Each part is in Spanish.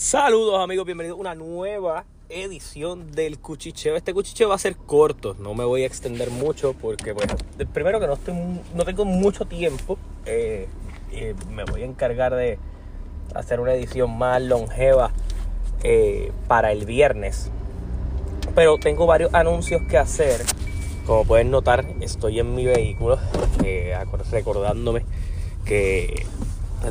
Saludos amigos, bienvenidos a una nueva edición del cuchicheo. Este cuchicheo va a ser corto, no me voy a extender mucho porque, bueno, primero que no, estoy, tengo mucho tiempo eh, me voy a encargar de hacer una edición más longeva eh, para el viernes. Pero tengo varios anuncios que hacer. Como pueden notar, estoy en mi vehículo, eh, recordándome que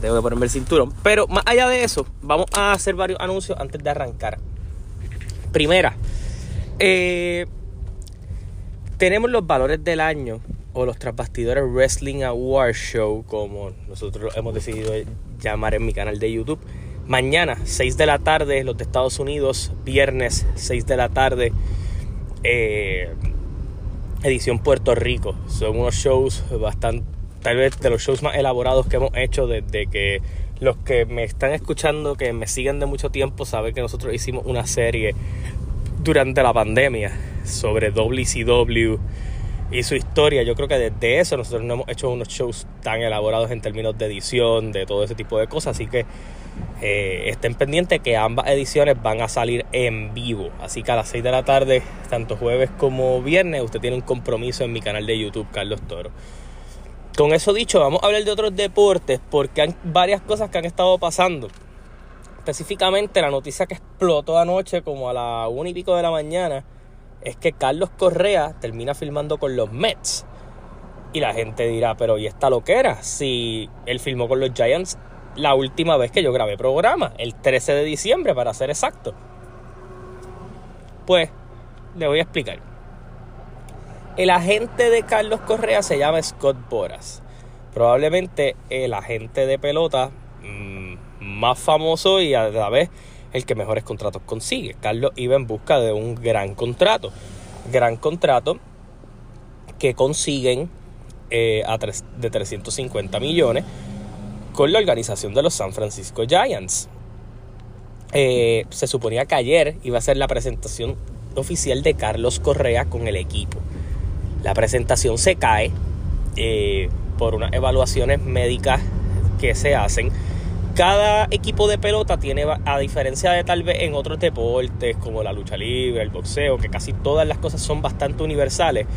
tengo que ponerme el cinturón. Pero más allá de eso, vamos a hacer varios anuncios antes de arrancar. Primera, eh, tenemos los valores del año o los transbastidores Wrestling Award Show, como nosotros hemos decidido llamar en mi canal de YouTube. Mañana, 6 de la tarde, los de Estados Unidos. Viernes, 6 de la tarde, eh, edición Puerto Rico. Son unos shows bastante tal vez de los shows más elaborados que hemos hecho desde que los que me están escuchando, que me siguen de mucho tiempo, saben que nosotros hicimos una serie durante la pandemia sobre WCW y su historia. Yo creo que desde eso nosotros no hemos hecho unos shows tan elaborados en términos de edición, de todo ese tipo de cosas. Así que eh, estén pendientes que ambas ediciones van a salir en vivo. Así que a las 6 de la tarde, tanto jueves como viernes, usted tiene un compromiso en mi canal de YouTube, Carlos Toro. Con eso dicho, vamos a hablar de otros deportes porque hay varias cosas que han estado pasando. Específicamente la noticia que explotó anoche como a la una y pico de la mañana es que Carlos Correa termina filmando con los Mets. Y la gente dirá, pero ¿y esta loquera? Si él filmó con los Giants la última vez que yo grabé programa, el 13 de diciembre para ser exacto. Pues, le voy a explicar. El agente de Carlos Correa se llama Scott Boras. Probablemente el agente de pelota mm, más famoso y a la vez el que mejores contratos consigue. Carlos iba en busca de un gran contrato. Gran contrato que consiguen eh, de 350 millones con la organización de los San Francisco Giants. Eh, se suponía que ayer iba a ser la presentación oficial de Carlos Correa con el equipo. La presentación se cae eh, por unas evaluaciones médicas que se hacen. Cada equipo de pelota tiene, a diferencia de tal vez en otros deportes como la lucha libre, el boxeo, que casi todas las cosas son bastante universales,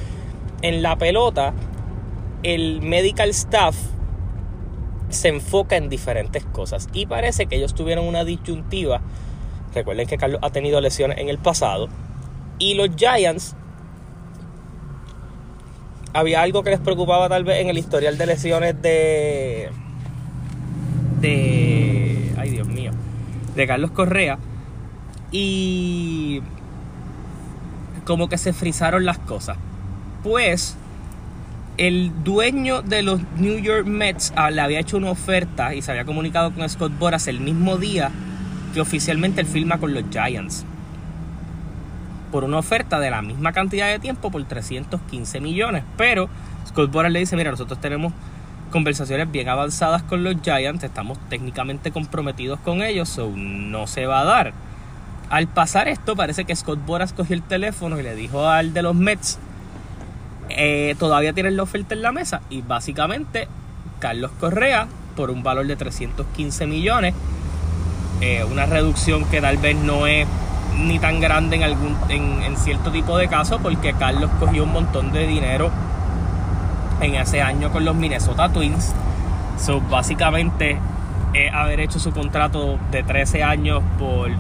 en la pelota el medical staff se enfoca en diferentes cosas y parece que ellos tuvieron una disyuntiva. Recuerden que Carlos ha tenido lesiones en el pasado y los Giants había algo que les preocupaba tal vez en el historial de lesiones de. de. ay Dios mío. de Carlos Correa. Y. como que se frizaron las cosas. Pues. El dueño de los New York Mets ah, le había hecho una oferta y se había comunicado con Scott Boras el mismo día que oficialmente él firma con los Giants por una oferta de la misma cantidad de tiempo por 315 millones. Pero Scott Boras le dice, mira, nosotros tenemos conversaciones bien avanzadas con los Giants, estamos técnicamente comprometidos con ellos, so no se va a dar. Al pasar esto, parece que Scott Boras cogió el teléfono y le dijo al de los Mets, eh, todavía tienen la oferta en la mesa. Y básicamente, Carlos Correa, por un valor de 315 millones, eh, una reducción que tal vez no es ni tan grande en, algún, en, cierto tipo de casos porque Carlos cogió un montón de dinero en ese año con los Minnesota Twins. So, básicamente es haber hecho su contrato de 13 años por,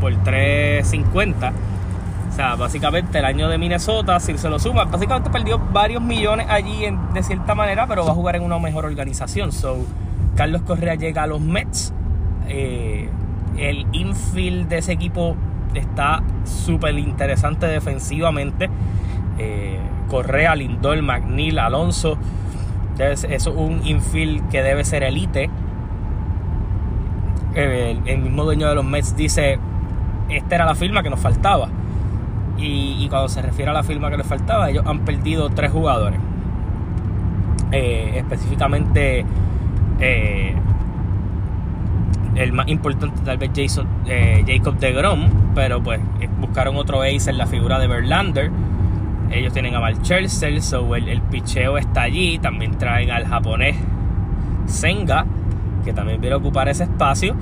por 3.50. O sea, básicamente el año de Minnesota, si se lo suma, básicamente perdió varios millones allí de cierta manera, pero va a jugar en una mejor organización. So, Carlos Correa llega a los Mets. Eh, el infield de ese equipo está súper interesante defensivamente. Eh, Correa, Lindor, McNeil, Alonso. Eso es un infield que debe ser elite. Eh, el, mismo dueño de los Mets dice, esta era la firma que nos faltaba. Y, cuando se refiere a la firma que les faltaba, ellos han perdido tres jugadores. Eh, específicamente el más importante tal vez Jason, eh, Jacob de Grom, pero pues eh, buscaron otro ace en la figura de Verlander. Ellos tienen a Val so el, picheo está allí. También traen al japonés Senga, que también viene a ocupar ese espacio.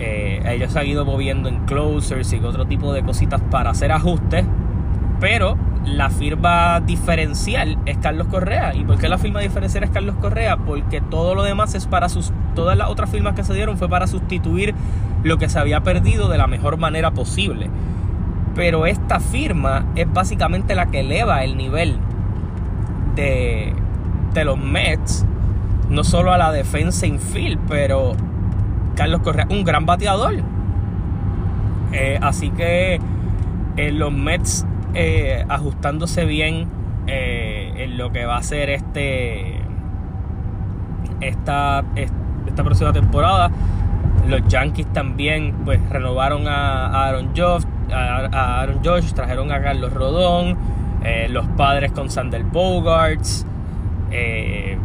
Eh, ellos han ido moviendo en closers y otro tipo de cositas para hacer ajustes. Pero la firma diferencial es Carlos Correa. ¿Y por qué la firma diferencial es Carlos Correa? Porque todo lo demás es para sus. Todas las otras firmas que se dieron fue para sustituir lo que se había perdido de la mejor manera posible. Pero esta firma es básicamente la que eleva el nivel de, de los Mets. No solo a la defensa infield, pero Carlos Correa, un gran bateador. Eh, así que eh, los Mets eh, ajustándose bien en lo que va a ser este esta, esta próxima temporada. Los Yankees también pues renovaron a Aaron Josh, a Aaron Josh trajeron a Carlos Rodón, los padres con Sander Bogarts, eh,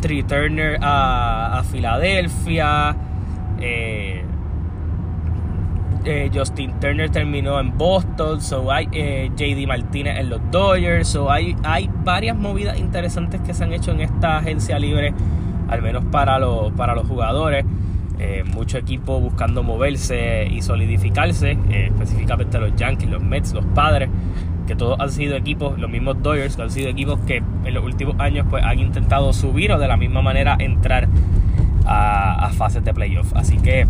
Tree Turner a, Filadelfia. Eh, eh, Justin Turner terminó en Boston. So hay eh, JD Martínez en los Dodgers. So hay, hay varias movidas interesantes que se han hecho en esta agencia libre. Al menos para, los, para los jugadores. mucho equipo buscando moverse y solidificarse. específicamente los Yankees, los Mets, los Padres que todos han sido equipos, los mismos Dodgers, que han sido equipos que en los últimos años pues han intentado subir o de la misma manera entrar a, fases de playoff. Así que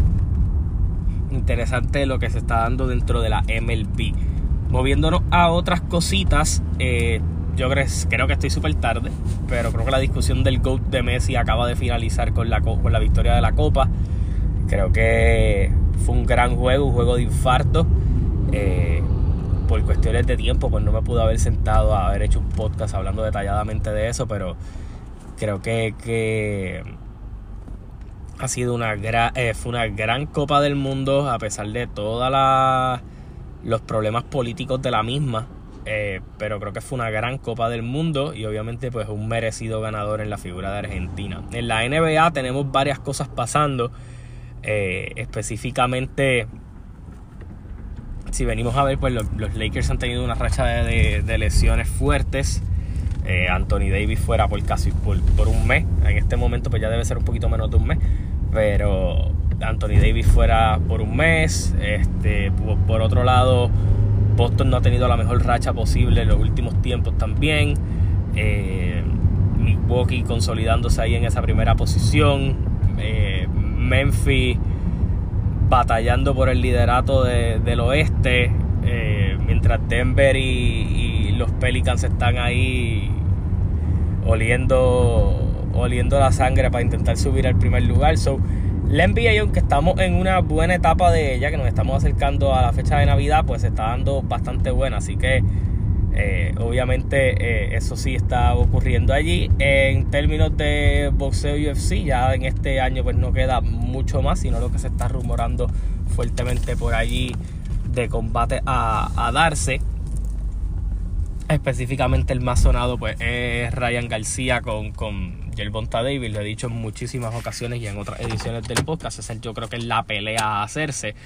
interesante lo que se está dando dentro de la MLB. Moviéndonos a otras cositas, eh, yo creo, que estoy súper tarde, pero creo que la discusión del GOAT de Messi acaba de finalizar con la, con la victoria de la Copa. Creo que fue un gran juego, un juego de infarto. Eh, por cuestiones de tiempo, pues no me pude haber sentado a haber hecho un podcast hablando detalladamente de eso, pero creo que, ha sido una, gran, eh, fue una gran Copa del Mundo, a pesar de todos los problemas políticos de la misma. Eh, pero creo que fue una gran Copa del Mundo y obviamente pues un merecido ganador en la figura de Argentina. En la NBA tenemos varias cosas pasando, eh, específicamente si venimos a ver, pues los, Lakers han tenido una racha de, lesiones fuertes. Eh, Anthony Davis fuera por casi por, un mes. En este momento, pues ya debe ser un poquito menos de un mes. Pero Anthony Davis fuera por un mes. Este, por, otro lado, Boston no ha tenido la mejor racha posible en los últimos tiempos también. Eh, Milwaukee consolidándose ahí en esa primera posición. Eh, Memphis batallando por el liderato del oeste, eh, mientras Denver y, los Pelicans están ahí oliendo, oliendo la sangre para intentar subir al primer lugar. So, la NBA, aunque estamos en una buena etapa de ella, que nos estamos acercando a la fecha de Navidad, pues se está dando bastante buena. Así que eh, obviamente eh, eso sí está ocurriendo allí. En términos de boxeo UFC, ya en este año pues no queda mucho más, sino lo que se está rumorando fuertemente por allí de combate a, darse. Específicamente el más sonado pues es Ryan García con, con Jelbonta Davis. Lo he dicho en muchísimas ocasiones y en otras ediciones del podcast. yo creo que es la pelea a hacerse.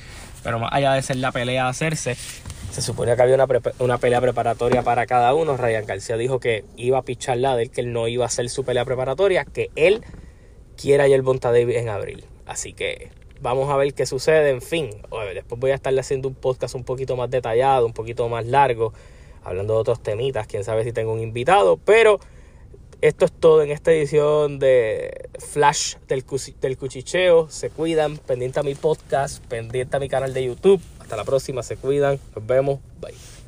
Pero más allá de ser la pelea a hacerse, se supone que había una, pelea preparatoria para cada uno. Ryan García dijo que iba a pichar la de él, que él no iba a hacer su pelea preparatoria, que él quiera ir el Bonta Davis en abril. Así que vamos a ver qué sucede. En fin, después voy a estarle haciendo un podcast un poquito más detallado, un poquito más largo, hablando de otros temitas. Quién sabe si tengo un invitado, pero esto es todo en esta edición de Flash del, Cuchicheo. Se cuidan, pendiente a mi podcast, pendiente a mi canal de YouTube. Hasta la próxima, se cuidan. Nos vemos. Bye.